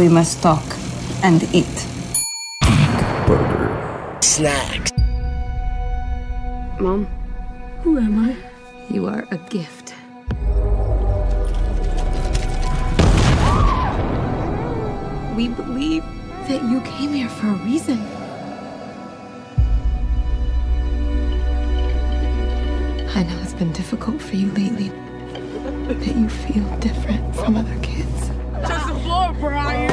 we must talk and eat. Burger. Snacks. Mom, who am I? You are a gift. We believe that you came here for a reason. I know it's been difficult for you lately, that you feel different from other kids. Touch the floor, Brian.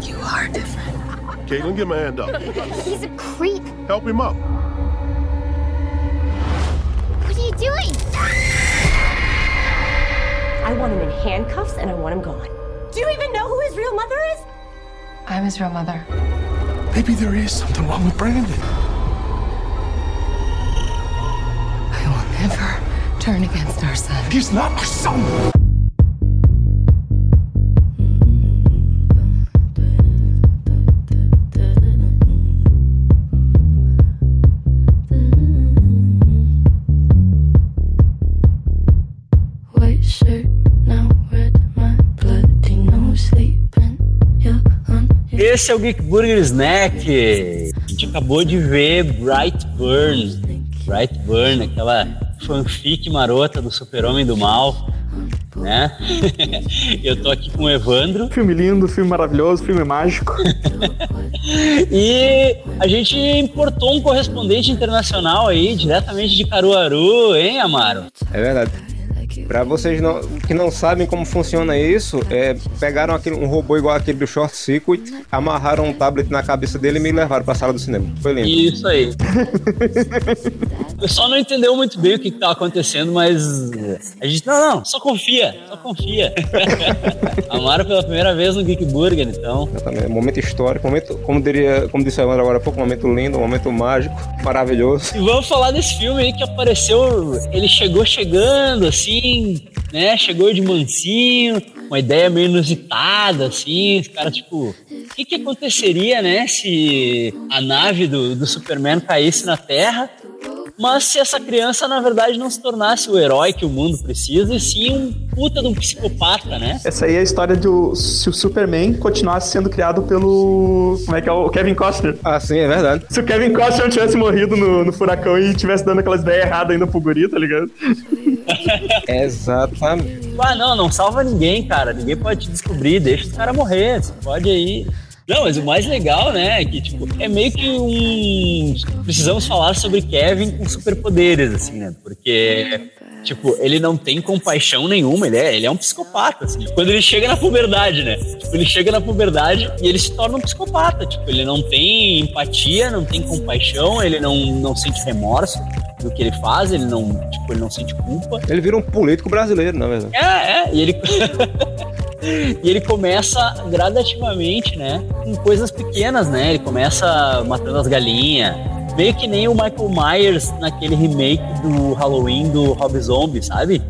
You are different. Caitlin, get my hand up. He's a creep. Help him up. What are you doing? I want him in handcuffs and I want him gone. Do you even know who his real mother is? I'm his real mother. Maybe there is something wrong with Brandon. I will never turn against our son. He's not our son. Esse é o Geek Burger Snack. A gente acabou de ver Bright Burn. Bright Burn, aquela fanfic marota do super-homem do mal. Né? Eu tô aqui com o Evandro. Filme lindo, filme maravilhoso, filme mágico. E a gente importou um correspondente internacional aí, diretamente de Caruaru, hein, Amaro? É verdade. Pra vocês não, que não sabem como funciona isso, é, pegaram aquele, um robô igual aquele do Short Circuit, amarraram um tablet na cabeça dele e me levaram pra sala do cinema. Foi lindo. Isso aí. O pessoal não entendeu muito bem o que, que tava acontecendo, mas a gente, não, não, só confia, só confia. Amaro pela primeira vez no Geek Burger, então. Exatamente. Momento histórico, momento, como, diria, como disse o Evandro agora há pouco, momento lindo, momento mágico, maravilhoso. E vamos falar desse filme aí que apareceu, ele chegou chegando, assim, né? Chegou de mansinho, uma ideia meio inusitada, assim, os caras, tipo, o que, que aconteceria, né, se a nave do, do Superman caísse na Terra, mas se essa criança, na verdade, não se tornasse o herói que o mundo precisa, e sim um puta de um psicopata, né? Essa aí é a história de o- se o Superman continuasse sendo criado pelo. Como é que é? O Kevin Costner. Ah, sim, é verdade. Se o Kevin Costner não tivesse morrido no, no furacão e tivesse dando aquelas ideias erradas ainda pro guri, tá ligado? Exatamente. Ah, não, não salva ninguém, cara. Ninguém pode te descobrir, deixa os caras morrer. Você pode aí. Não, mas o mais legal, né, é que, tipo, é meio que um. Precisamos falar sobre Kevin com superpoderes, assim, né? Porque, tipo, ele não tem compaixão nenhuma, ele é, ele é um psicopata, assim. Quando ele chega na puberdade, né? Tipo, ele chega na puberdade e ele se torna um psicopata. Tipo, ele não tem empatia, não tem compaixão, ele não, não sente remorso do que ele faz, ele não, tipo, ele não sente culpa. Ele vira um político brasileiro, na verdade. É, é, e ele. e ele começa gradativamente, né? Com coisas pequenas, né? Ele começa matando as galinhas. Meio que nem o Michael Myers naquele remake do Halloween do Rob Zombie, sabe?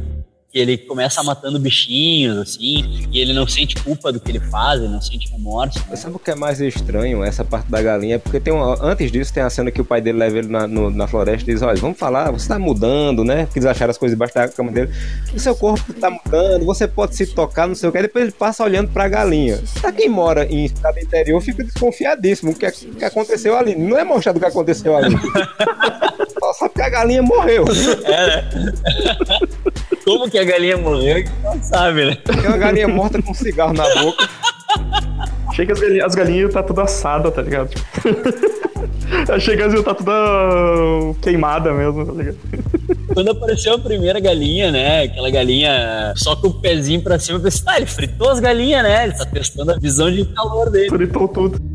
Que ele começa matando bichinhos, assim, e ele não sente culpa do que ele faz, ele não sente remorso. né? Sabe o que é mais estranho, essa parte da galinha? É Porque tem uma, antes disso tem a cena que o pai dele leva ele na, no- na floresta e diz, olha, vamos falar, você tá mudando, né? Porque eles acharam as coisas debaixo da cama dele. O seu corpo tá mudando, você pode se tocar, não sei o que. Aí depois ele passa olhando pra galinha. Pra quem mora em estado interior, fica desconfiadíssimo. O que, o que aconteceu ali? Não é mostrado o que aconteceu ali. Só sabe que a galinha morreu. É, né? Como que a galinha morreu, que não sabe, né? Tem uma galinha morta com um cigarro na boca. Achei que as galinhas, as galinhas tá tudo assada, tá ligado? Achei que as galinhas tá toda queimada mesmo, tá ligado? Quando apareceu a primeira galinha, né? Aquela galinha só com o pezinho pra cima, eu pensei, ah, ele fritou as galinhas, né? Ele tá testando a visão de calor dele. Fritou tudo.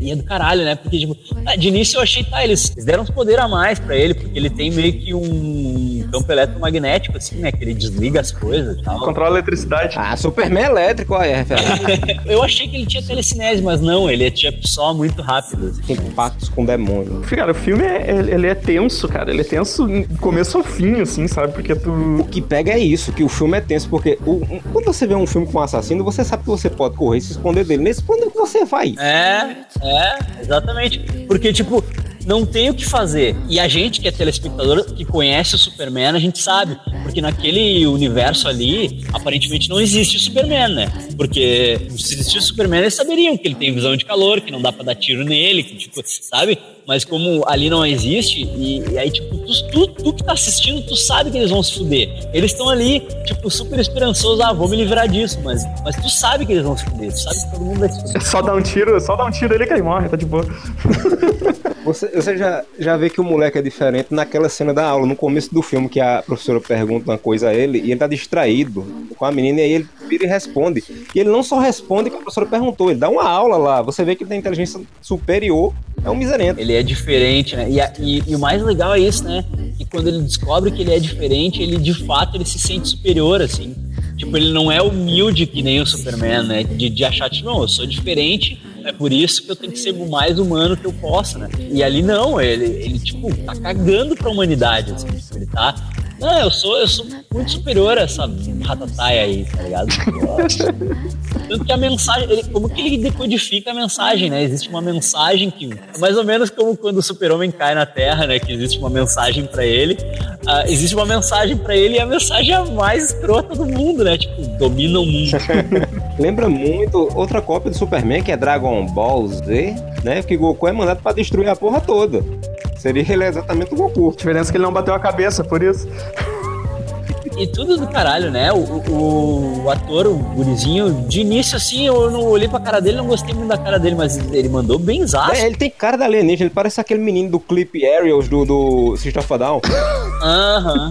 E é do caralho, né? Porque, tipo, ah, de início eu achei, tá, eles eles deram uns poder a mais pra ele, porque ele tem meio que um campo eletromagnético, assim, né? Que ele desliga as coisas e tal. Controla a eletricidade. Ah, Superman elétrico, olha, é referência. Eu achei que ele tinha telecinese, mas não, ele é tipo só muito rápido. assim. Tem pactos com demônio. Cara, o filme é, ele ele é tenso, cara. Ele é tenso do começo ao fim, assim, sabe? Porque tu. O que pega é isso, que o filme é tenso, porque o- quando você vê um filme com um assassino, você sabe que você pode correr e se esconder dele. Nesse quando que você vai? É, é, exatamente. Porque, tipo, não tem o que fazer. E a gente que é telespectador, que conhece o Superman, a gente sabe. Porque naquele universo ali, aparentemente não existe o Superman, né? Porque se existisse o Superman, eles saberiam que ele tem visão de calor, que não dá pra dar tiro nele, que, tipo, sabe? Mas como ali não existe, e, e aí, tipo, tu, tu, tu, que tá assistindo, tu sabe que eles vão se fuder. Eles estão ali, tipo, super esperançosos, ah, vou me livrar disso, mas, mas tu sabe que eles vão se fuder, tu sabe que todo mundo vai se fuder. É só dar um tiro, só dar um tiro ele cai morre, tá de boa. Você, você já, já vê que o moleque é diferente naquela cena da aula, no começo do filme, que a professora pergunta uma coisa a ele e ele tá distraído com a menina e aí ele vira e responde. E ele não só responde o que a professora perguntou, ele dá uma aula lá. Você vê que ele tem inteligência superior, é um miserento. Ele é diferente, né? E, a- e- e o mais legal é isso, né? Que quando ele descobre que ele é diferente, ele de fato ele se sente superior, assim. Tipo, ele não é humilde que nem o Superman, né? De, de achar, tipo, não, eu sou diferente, é por isso que eu tenho que ser o mais humano que eu posso, né? E ali não, ele, ele tipo, tá cagando pra humanidade, assim. Ele tá. Não, eu sou, eu sou muito superior a essa ratataia aí, tá ligado? Tanto que a mensagem, ele, como que ele decodifica a mensagem, né? Existe uma mensagem que, mais ou menos como quando o super-homem cai na Terra, né? Que existe uma mensagem pra ele. Ah, existe uma mensagem pra ele e a mensagem é a mais escrota do mundo, né? Tipo, domina o mundo. Lembra muito outra cópia do Superman, que é Dragon Ball Z, né? Que Goku é mandado pra destruir a porra toda. Seria ele exatamente o Goku. A diferença é que ele não bateu a cabeça, por isso. E tudo do caralho, né? O, o, o ator, o gurizinho, de início assim, eu não olhei pra cara dele, não gostei muito da cara dele, mas ele mandou bem zaço. É, ele tem cara da alienígena, ele parece aquele menino do clipe Aerials do, do System of Down. Aham.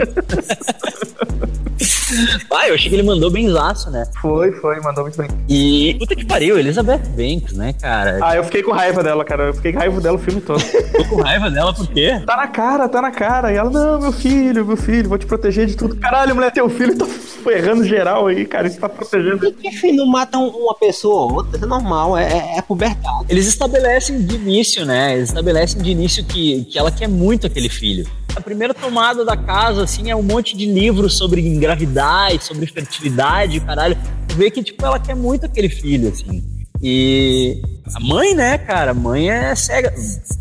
Ah, eu achei que ele mandou bem zaço, né? Foi, foi, mandou muito bem. E puta que pariu, Elizabeth Banks, né, cara? Ah, eu fiquei com raiva dela, cara. Eu fiquei com raiva dela o filme todo. Tô com raiva dela por quê? Tá na cara, tá na cara. E ela, não, meu filho, meu filho, vou te proteger de tudo. Caralho, mulher, teu filho tá ferrando geral aí, cara. Isso tá protegendo. Enfim, não matam uma pessoa ou outra, é normal, é, é, é pubertado. Eles estabelecem de início, né? Eles estabelecem de início que, que ela quer muito aquele filho. A primeira tomada da casa, assim, é um monte de livros sobre engravidar e sobre fertilidade, caralho. Tu vê que, tipo, ela quer muito aquele filho, assim. E a mãe, né, cara? A mãe é cega.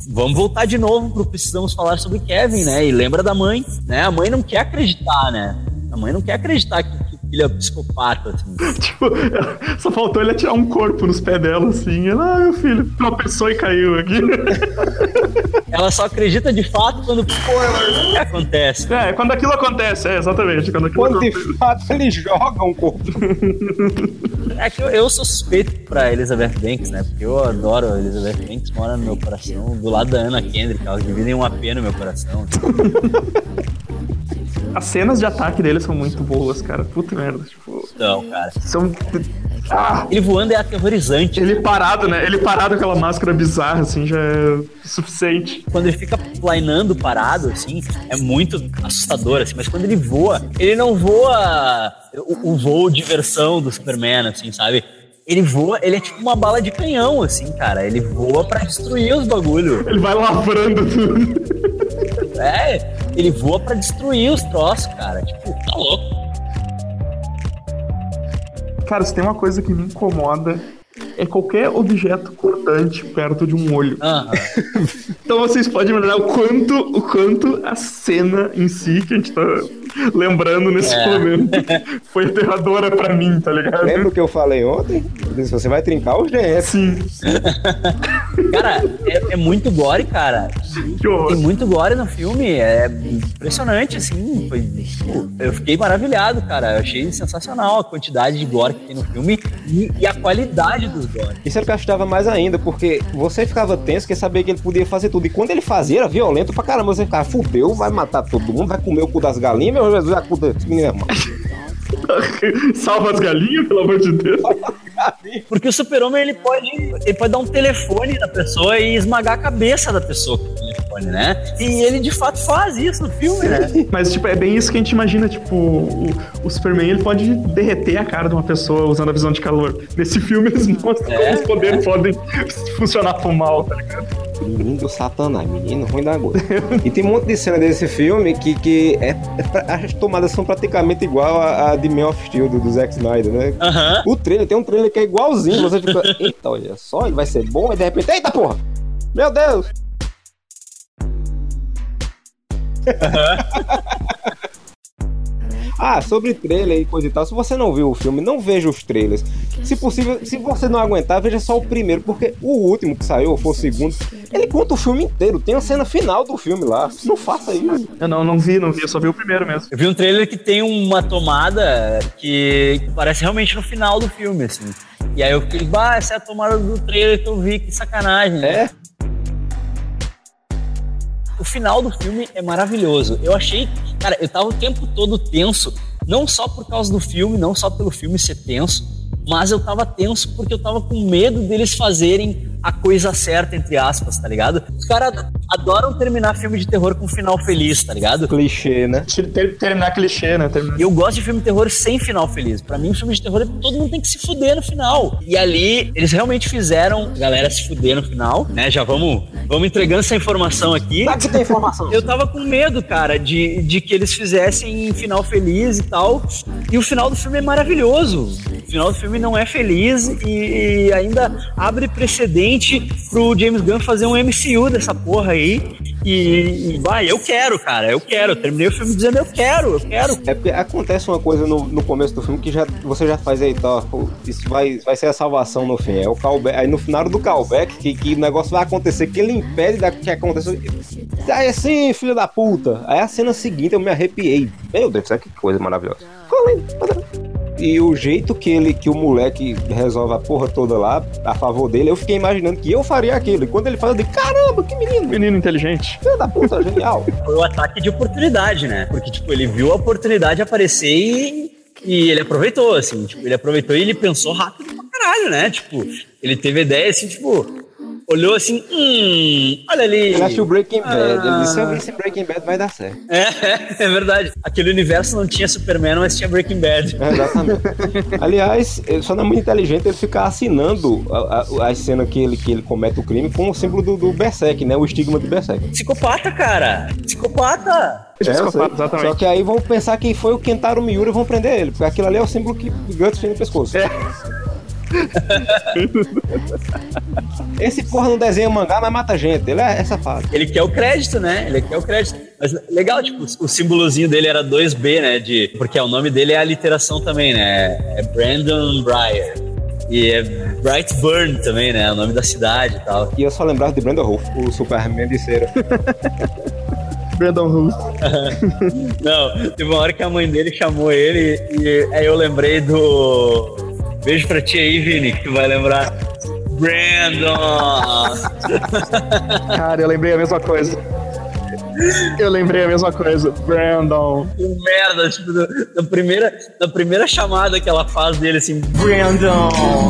Vamos voltar de novo pro Precisamos Falar sobre Kevin, né? E lembra da mãe, né? A mãe não quer acreditar, né? Mãe não quer acreditar que, que o filho é psicopata, assim. Tipo, só faltou ele atirar um corpo nos pés dela, assim. Ela, ah, meu filho, tropeçou e caiu aqui. Ela só acredita de fato quando porra, acontece. É, quando aquilo acontece, é, exatamente. Quando aquilo Quando de acontece. fato ele joga um corpo. É que eu, eu sou suspeito pra Elizabeth Banks, né? Porque eu adoro a Elizabeth Banks, mora no meu coração, do lado da Anna Kendrick, elas dividem uma pena no meu coração. As cenas de ataque dele são muito boas, cara. Puta merda. Tipo, Então, cara. são. Ah, Ele voando é aterrorizante. ele parado, né? Ele parado com aquela máscara bizarra, assim, já é suficiente. Quando ele fica planeando parado, assim, é muito assustador, assim. Mas quando ele voa, ele não voa o, o voo de versão do Superman, assim, sabe? Ele voa, ele é tipo uma bala de canhão, assim, cara. Ele voa pra destruir os bagulho. Ele vai lavrando tudo. É, ele voa pra destruir os troços, cara. Tipo, tá louco. Cara, se tem uma coisa que me incomoda é qualquer objeto cortante perto de um olho. Aham. Então vocês podem imaginar o quanto, o quanto a cena em si que a gente tá lembrando nesse É. momento foi aterradora pra mim, tá ligado? Lembra o que eu falei ontem? Você vai trincar os GS. Sim, Cara, é, é muito gore, cara. que horror. Tem muito gore no filme, é impressionante, assim. Foi, tipo, eu fiquei maravilhado, cara. Eu achei sensacional a quantidade de gore que tem no filme e, e a qualidade dos gore. Isso era o que eu achava mais ainda, porque você ficava tenso, quer saber que ele podia fazer tudo. E quando ele fazia, era violento pra caramba. Você ficava, fudeu, vai matar todo mundo, vai comer o cu das galinhas, meu Cu desse menino é. Salva as galinhas, pelo amor de Deus. Porque o super-homem, ele pode, ele pode dar um telefone na pessoa e esmagar a cabeça da pessoa com o telefone, né? E ele, de fato, faz isso no filme, né? Mas, tipo, é bem isso que a gente imagina, tipo, o, o Superman, ele pode derreter a cara de uma pessoa usando a visão de calor. Nesse filme, eles mostram É. como os poderes podem funcionar pro mal, tá ligado? Menino do satanás, menino ruim da gota. e tem um monte de cena desse filme que, que é, é pra- as tomadas são praticamente igual a, a de Man of Steel, do, do Zack Snyder, né? O trailer, tem um trailer que é igualzinho, você fica, eita, olha só, ele vai ser bom, e de repente, eita porra! Meu Deus! Ah, sobre trailer e coisa e tal. Se você não viu o filme, não veja os trailers. Se possível, se você não aguentar, veja só o primeiro, porque o último que saiu, ou for o segundo, ele conta o filme inteiro. Tem a cena final do filme lá. Não faça isso. Eu não, não vi, não vi, eu só vi o primeiro mesmo. Eu vi um trailer que tem uma tomada que parece realmente no final do filme, assim. E aí eu fiquei, bah, essa é a tomada do trailer que eu vi, que sacanagem. né? É? O final do filme é maravilhoso. Eu achei, cara, eu tava o tempo todo tenso, não só por causa do filme, não só pelo filme ser tenso, mas eu tava tenso porque eu tava com medo deles fazerem a coisa certa, entre aspas, tá ligado? Os caras adoram terminar filme de terror com um final feliz, tá ligado? Clichê, né? Ter- terminar clichê, né? Terminar... E eu gosto de filme de terror sem final feliz. Pra mim, filme de terror, todo mundo tem que se fuder no final. E ali, eles realmente fizeram a galera se fuder no final, né? Já vamos, vamos entregando essa informação aqui. Tá que tem informação. Eu tava com medo, cara, de, de que eles fizessem final feliz e tal. E o final do filme é maravilhoso. O final do filme não é feliz e, e ainda abre precedente pro James Gunn fazer um MCU dessa porra aí. E, e vai, eu quero, cara, eu quero. Eu terminei o filme dizendo eu quero, eu quero. É porque acontece uma coisa no, no começo do filme que já, você já faz aí, tá? Isso vai, vai ser a salvação no fim. É o callback. Aí no final do callback, que, que o negócio vai acontecer, que ele impede da, que aconteça. Aí assim, filho da puta. Aí a cena seguinte eu me arrepiei. Meu Deus, sabe que coisa maravilhosa. E o jeito que ele, que o moleque resolve a porra toda lá, a favor dele, eu fiquei imaginando que eu faria aquilo. E quando ele fala, eu digo, caramba, que menino, Menino inteligente. filho da puta, genial. Foi o ataque de oportunidade, né? Porque, tipo, ele viu a oportunidade aparecer e, e ele aproveitou, assim. Tipo, ele aproveitou e ele pensou rápido pra caralho, né? Tipo, ele teve a ideia, assim, tipo... Olhou assim, hum, olha ali. Ele assistiu Breaking Bad. Ele disse, se eu Ah. esse Breaking Bad vai dar certo. É, é verdade. Aquele universo não tinha Superman, mas tinha Breaking Bad. É, exatamente. Aliás, ele só não é muito inteligente ele ficar assinando a, a, a cena que ele, que ele comete o crime com o símbolo do, do Berserk, né? O estigma de Berserk. Psicopata, cara. Psicopata. É. Psicopata, exatamente. Só que aí vão pensar que foi o Kentaro Miura e vão prender ele, porque aquilo ali é o símbolo que Guts tem no pescoço. Esse porra não desenha mangá, mas mata gente. Ele é, é safado. Ele quer o crédito, né? Ele quer o crédito. Mas legal, tipo, o símbolozinho dele era 2B, né? De, porque o nome dele é a literação também, né? É Brandon Breyer. E é Brightburn também, né? É o nome da cidade e tal. E eu só lembrava de Brandon Rolf, o Superman de cera. Brandon Ruth. Não, teve uma hora que a mãe dele chamou ele e aí eu lembrei do. Beijo pra ti aí, Vini, que tu vai lembrar. Brandon! Cara, eu lembrei a mesma coisa. Eu lembrei a mesma coisa. Brandon. Que merda, tipo, da, primeira, da primeira chamada que ela faz dele assim, Brandon!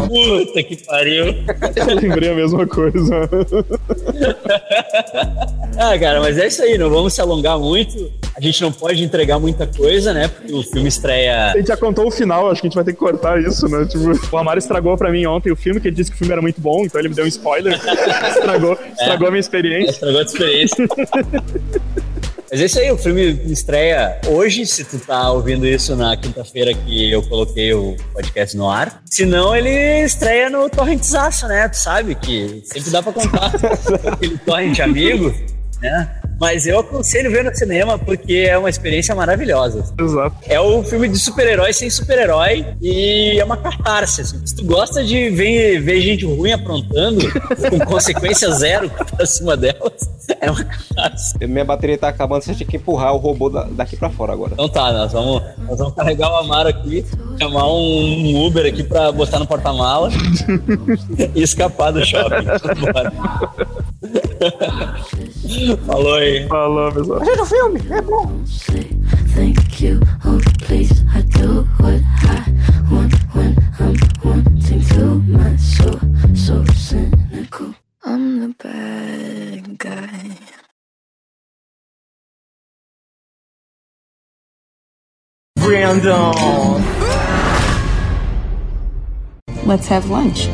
Puta que pariu! Eu lembrei a mesma coisa. Ah, cara, mas é isso aí, não vamos se alongar muito. A gente não pode entregar muita coisa, né? Porque o filme estreia. A gente já contou o final, acho que a gente vai ter que cortar isso, né? Tipo, o Amaro estragou pra mim ontem o filme, que ele disse que o filme era muito bom, então ele me deu um spoiler. estragou, estragou a minha experiência. Estragou a experiência. Mas é isso aí, o filme estreia hoje, se tu tá ouvindo isso na quinta-feira que eu coloquei o podcast no ar. Se não, ele estreia no Torrentzaço, né? Tu sabe que sempre dá pra contar aquele torrent amigo, né? Mas eu aconselho ver no cinema porque é uma experiência maravilhosa. Exato. É o filme de super-herói sem super-herói e é uma catarse. assim. Se tu gosta de ver, ver gente ruim aprontando, com consequência zero pra cima delas, é uma catarse. Minha bateria tá acabando, você tinha que empurrar o robô da- daqui pra fora agora. Então tá, nós vamos, nós vamos carregar o Amaro aqui, chamar um, um Uber aqui pra botar no porta-mala e escapar do shopping. Bora. Falou aí. Falou, pessoal. Veja o filme, é bom. Thank you. Oh, please, I do what I want when I'm wanting to. My soul, so cynical. I'm the bad guy. Let's have lunch.